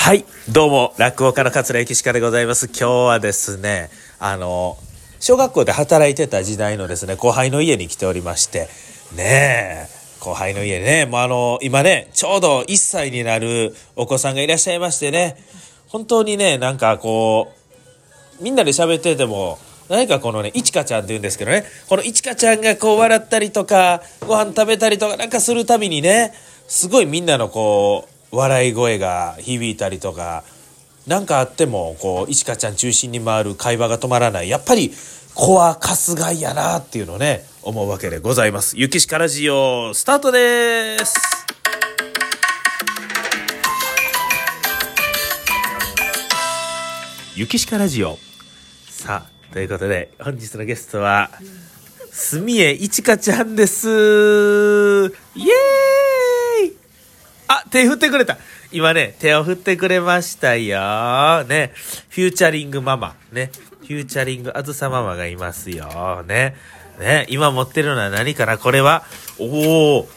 はい、どうも、落語家の桂幸鹿でございます。今日はですね、あの、小学校で働いてた時代のですね、後輩の家に来ておりまして、ねえ、後輩の家ね、もうあの、今ね、ちょうど1歳になるお子さんがいらっしゃいましてね、本当にね、なんかこう、みんなで喋ってても、何かこのね、いちかちゃんって言うんですけどね、このいちかちゃんがこう笑ったりとか、ご飯食べたりとかなんかするたびにね、すごいみんなのこう、笑い声が響いたりとか、なんかあっても、こう、いちかちゃん中心に回る会話が止まらない。やっぱり、子は春日井やなっていうのね、思うわけでございます。ゆきしかラジオ、スタートです。ゆきしかラジオ。さあ、ということで、本日のゲストは、すみえいちかちゃんです。イエーイあ、手振ってくれた。今ね、手を振ってくれましたよ。ね。フューチャリングママ。ね。フューチャリングあずさママがいますよ。ね。ね。今持ってるのは何かな？これは、おお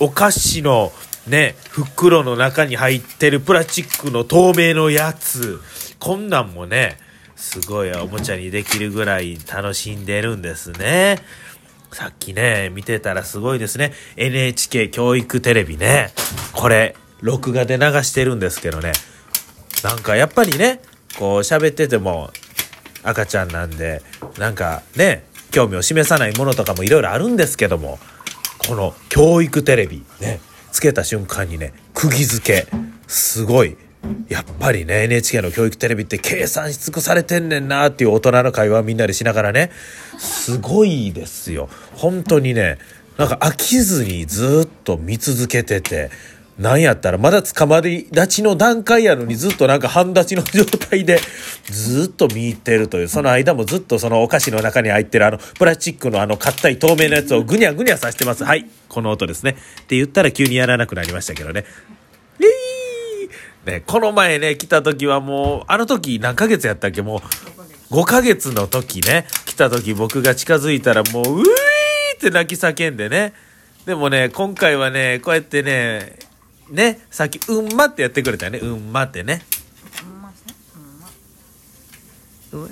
お菓子の、ね、袋の中に入ってるプラスチックの透明のやつ。こんなんもね、すごいおもちゃにできるぐらい楽しんでるんですね。さっきね、見てたらすごいですね。NHK 教育テレビね。これ、録画で流してるんですけどね。なんかやっぱりね、こう喋ってても赤ちゃんなんで、なんかね、興味を示さないものとかもいろいろあるんですけども、この教育テレビね、つけた瞬間にね、釘付け、すごい。やっぱりね NHK の教育テレビって計算し尽くされてんねんなっていう大人の会話をみんなでしながらねすごいですよ。本当にねなんか飽きずにずっと見続けててなんやったらまだ捕まり立ちの段階やのにずっとなんか半立ちの状態でずっと見入ってるというその間もずっとそのお菓子の中に入ってるあのプラスチックのあの硬い透明なやつをぐにゃぐにゃさしてます。はいこの音ですね。って言ったら急にやらなくなりましたけどね。ね、この前ね、来た時はもう、あの時何ヶ月やったっけ？もう、5ヶ月の時ね、来た時僕が近づいたらもう、うーって泣き叫んでね。でもね、今回はね、こうやってね、ね、さっき、うんまってやってくれたよね。うんまってね。うんまって。あー、かわ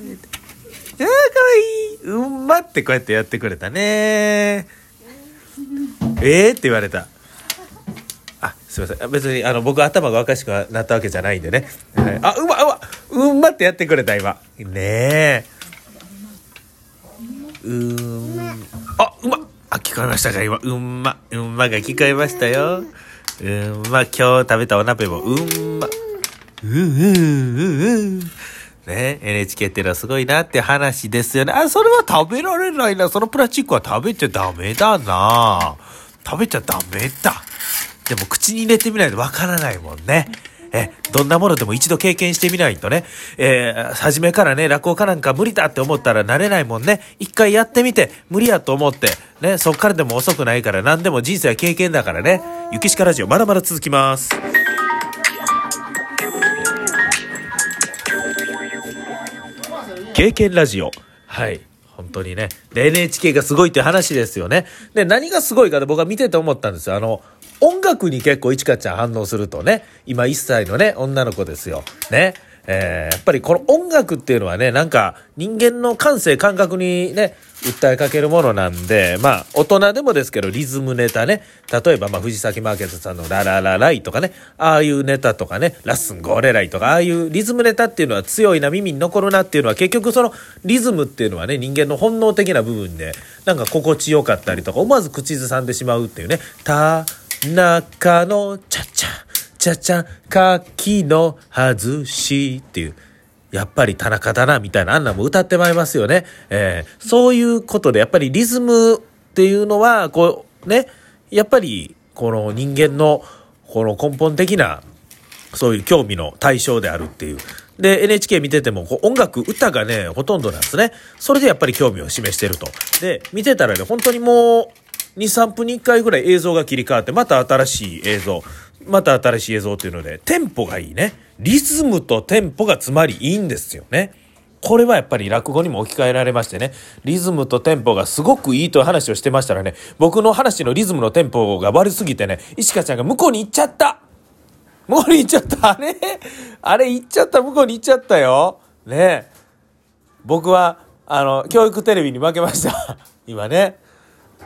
いい。うんまってこうやってやってくれたね。えーって言われた。あ、すみません。別に、あの、僕頭がおかしくなったわけじゃないんでね。はい、あ、うま、うま、うんまってやってくれた、今。ねえ。うーん。あ、うま。あ、聞こえましたか、今。うんま。うんまが聞こえましたよ。うんま、今日食べたお鍋も、うんま。うん、うん、うん、うん。ね NHK っていうのはすごいなって話ですよね。あ、それは食べられないな。そのプラスチックは食べちゃダメだな。食べちゃダメだ。でも口に入れてみないとわからないもんね。え、どんなものでも一度経験してみないとね、えー、初めからね、落語家なんか無理だって思ったらなれないもんね。一回やってみて、無理やと思って、ね、そっからでも遅くないから何でも人生は経験だからね。ゆきしかラジオまだまだ続きます。経験ラジオ。はい。本当にね。で、NHK がすごいって話ですよね。で、何がすごいかで僕は見てて思ったんですよ。あの、音楽に結構いちかちゃん反応するとね、今1歳のね、女の子ですよ。ね。えー、やっぱりこの音楽っていうのはね、なんか人間の感性感覚にね、訴えかけるものなんで、まあ大人でもですけどリズムネタね、例えばまあ藤崎マーケットさんのラララライとかね、ああいうネタとかね、ラッスンゴーレライとか、ああいうリズムネタっていうのは強いな耳に残るなっていうのは結局そのリズムっていうのはね、人間の本能的な部分で、なんか心地よかったりとか、思わず口ずさんでしまうっていうね、た、中のちゃちゃ、ちゃちゃ、柿の外しっていう。やっぱり田中だな、みたいな、あんなも歌ってまいりますよね。えー、そういうことで、やっぱりリズムっていうのは、こう、ね、やっぱり、この人間の、この根本的な、そういう興味の対象であるっていう。で、NHK 見てても、こう音楽、歌がね、ほとんどなんですね。それでやっぱり興味を示してると。で、見てたらね、本当にもう、2、3分に1回ぐらい映像が切り替わって、また新しい映像、また新しい映像っていうので、テンポがいいね。リズムとテンポがつまりいいんですよね。これはやっぱり落語にも置き換えられましてね、リズムとテンポがすごくいいという話をしてましたらね、僕の話のリズムのテンポが悪すぎてね、石川ちゃんが向こうに行っちゃった向こうに行っちゃった。あれ？あれ行っちゃった。向こうに行っちゃったよ。ね僕は、あの、教育テレビに負けました。今ね。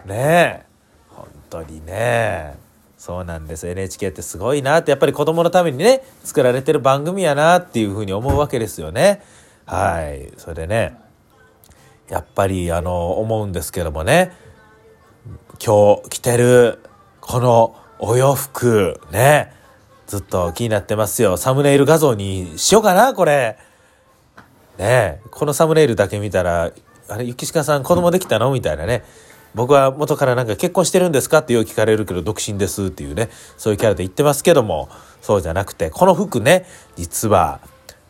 ねえ。本当にね。そうなんです。NHK ってすごいなって、やっぱり子供のためにね、作られてる番組やなっていうふうに思うわけですよね。はい。それでね、やっぱり、あの、思うんですけどもね、今日着てる、このお洋服、ね、ずっと気になってますよ。サムネイル画像にしようかな、これ。ねこのサムネイルだけ見たら、あれ、雪鹿さん子供できたの？みたいなね。僕は元からなんか結婚してるんですかってよく聞かれるけど独身ですっていうねそういうキャラで言ってますけどもそうじゃなくてこの服ね実は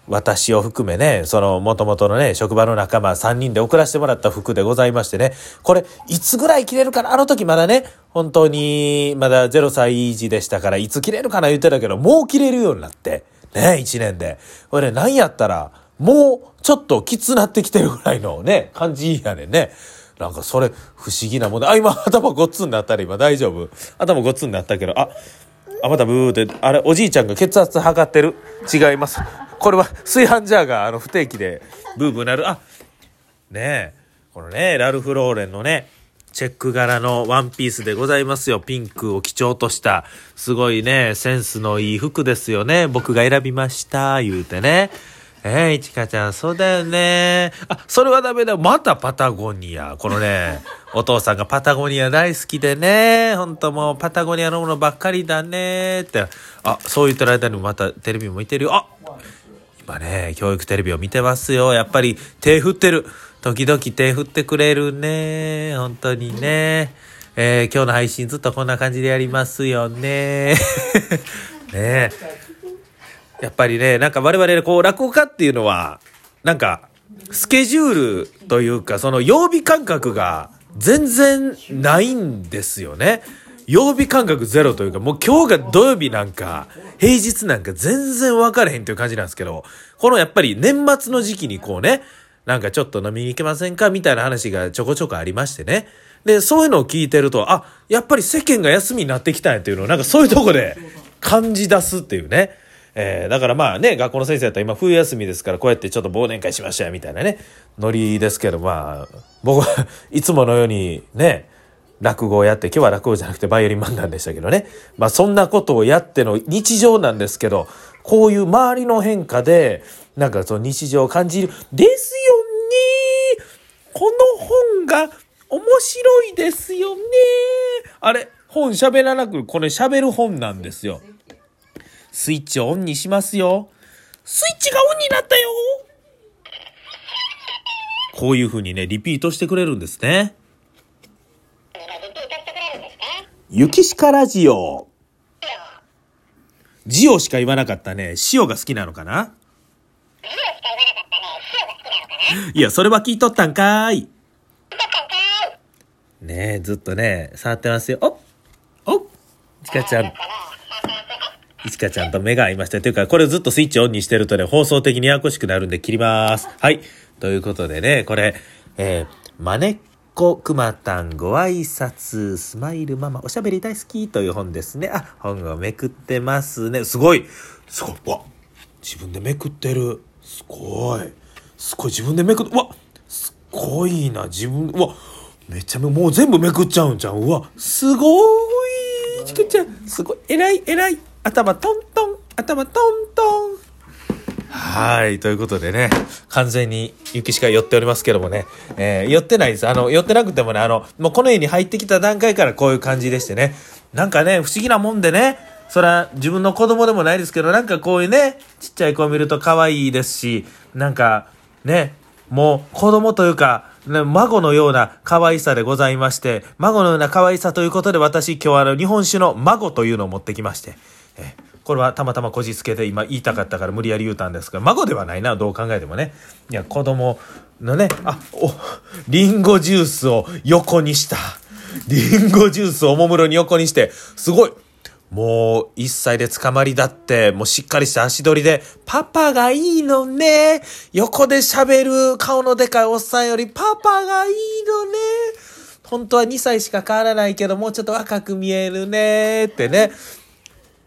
私を含めねその元々のね職場の仲間3人で送らせてもらった服でございましてねこれいつぐらい着れるかな？あの時まだね本当にまだ0歳児でしたからいつ着れるかな言ってたけどもう着れるようになってね1年でこれね何やったらもうちょっときつなってきてるぐらいのね感じやねんね。なんかそれ不思議なもんで、あ、今 頭ごっつんなったら今大丈夫？頭ごっつんなったけど、あ、あ、またブーって、あれ、おじいちゃんが血圧測ってる？違います。これは炊飯ジャーがあの不定期でブーブーなる。あ、ねえ、このね、ラルフ・ローレンのね、チェック柄のワンピースでございますよ。ピンクを基調とした、すごいね、センスのいい服ですよね。僕が選びました、言うてね。えー、いちかちゃん、そうだよね。あ、それはダメだよ。またパタゴニア。このね、お父さんがパタゴニア大好きでね。ほんともうパタゴニアのものばっかりだね。って。あ、そう言ってる間にまたテレビも見てるよ。あ今ね、教育テレビを見てますよ。やっぱり手振ってる。時々手振ってくれるね。本当にね。えー今日の配信ずっとこんな感じでやりますよね。ねやっぱりね、なんか我々こう落語家っていうのは、なんかスケジュールというかその曜日感覚が全然ないんですよね。曜日感覚ゼロというか、もう今日が土曜日なんか、平日なんか全然分かれへんという感じなんですけど、このやっぱり年末の時期にこうね、なんかちょっと飲みに行けませんかみたいな話がちょこちょこありましてね。で、そういうのを聞いてると、あ、やっぱり世間が休みになってきたんやっていうのを、なんかそういうとこで感じ出すっていうね。えーだからまあね、学校の先生だったら今冬休みですから、こうやってちょっと忘年会しましたよみたいなね、ノリですけど、まあ、僕は いつものようにね、落語をやって、今日は落語じゃなくてバイオリン漫談でしたけどね。まあそんなことをやっての日常なんですけど、こういう周りの変化で、なんかその日常を感じる。ですよねこの本が面白いですよねあれ、本喋らなく、これ喋る本なんですよ。スイッチをオンにしますよ。スイッチがオンになったよこういう風にね、リピートしてくれるんですね。ゆきしかラジオ。ジオしか言わなかったね。塩が好きなのかな？いや、それは聞いとったんかーい。ねえ、ずっとね、触ってますよ。おおいちかちゃん。いちかちゃんと目が合いました。というか、これずっとスイッチオンにしてるとね、放送的にややこしくなるんで切ります。はい。ということでね、これ、えー、まねっこくまたんご挨拶、スマイルママ、おしゃべり大好きという本ですね。あ、本をめくってますね。すごい。すごい。わ、自分でめくってる。すごい。すごい。自分でめくっ、わ、すごいな。自分、わ、めちゃめ、もう全部めくっちゃうんじゃん。うわ、すごい。ちくちゃん、すごい。えらい、えらい。頭トントン、頭トントン。はい。ということでね、完全に雪しか寄っておりますけどもね、えー寄ってないです。あの、寄ってなくてもね、あの、もうこの家に入ってきた段階からこういう感じでしてね、なんかね、不思議なもんでね、そら自分の子供でもないですけど、なんかこういうね、ちっちゃい子を見ると可愛いですし、なんか、ね、もう子供というか、ね孫のような可愛さでございまして、孫のような可愛さということで私今日はあの日本酒の孫というのを持ってきまして、これはたまたまこじつけで今言いたかったから無理やり言うたんですが、孫ではないな、どう考えてもね。いや、子供のね、あ、お、リンゴジュースを横にした。リンゴジュースをおもむろに横にして、すごい。もう、一歳で捕まりだって、もうしっかりした足取りで、パパがいいのね。横で喋る顔のでかいおっさんより、パパがいいのね。本当は2歳しか変わらないけど、もうちょっと若く見えるね。ってね。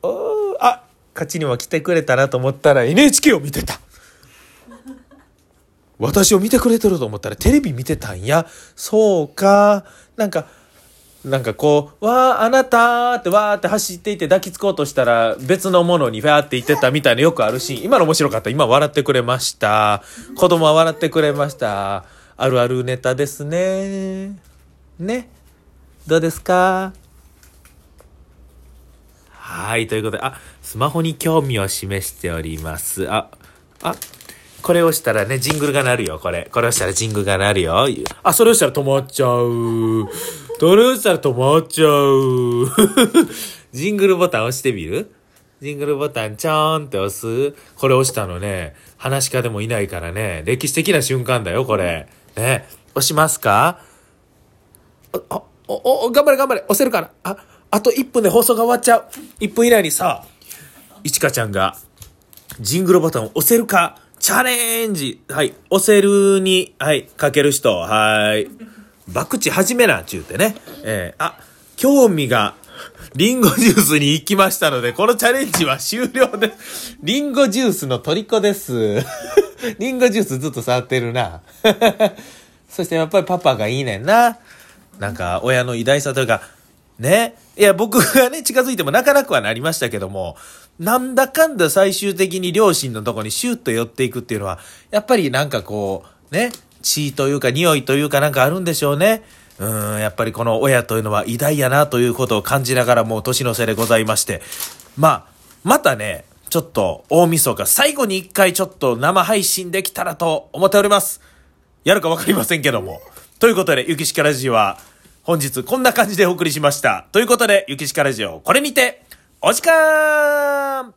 おーあ、勝ちには来てくれたなと思ったら NHK を見てた。私を見てくれてると思ったらテレビ見てたんや。そうか。なんか、なんかこう、わー、あなたってわーって走っていて抱きつこうとしたら別のものにファーって言ってたみたいなよくあるシーン。今の面白かった。今笑ってくれました。子供は笑ってくれました。あるあるネタですね。ね。どうですか？はい、ということで、あ、スマホに興味を示しております。あ、あ、これをしたらね、ジングルが鳴るよ、これ。これをしたらジングルが鳴るよ。あ、それをしたら止まっちゃう。それをしたら止まっちゃう。ジングルボタン押してみる？ジングルボタンちょーんって押すこれ押したのね、話し家でもいないからね、歴史的な瞬間だよ、これ。ね、押しますか？あ、お、お、頑張れ頑張れ、押せるかな？あ、あと1分で放送が終わっちゃう。1分以内にさ、いちかちゃんが、ジングルボタンを押せるか、チャレンジはい、押せるに、はい、かける人、はい。バクチ始めな、ちゅうてね。えー、あ、興味が、リンゴジュースに行きましたので、このチャレンジは終了です。リンゴジュースの虜です。リンゴジュースずっと触ってるな。そしてやっぱりパパがいいねんな。なんか、親の偉大さというか、ね。いや、僕がね、近づいても泣かなくはなりましたけども、なんだかんだ最終的に両親のとこにシュッと寄っていくっていうのは、やっぱりなんかこう、ね、血というか匂いというかなんかあるんでしょうね。うん、やっぱりこの親というのは偉大やなということを感じながらもう年の瀬でございまして。まあ、またね、ちょっと大晦日最後に一回ちょっと生配信できたらと思っております。やるかわかりませんけども。ということで、ゆきしかラジオは本日こんな感じでお送りしました。ということで、ゆきしかラジオ、これにて、お時間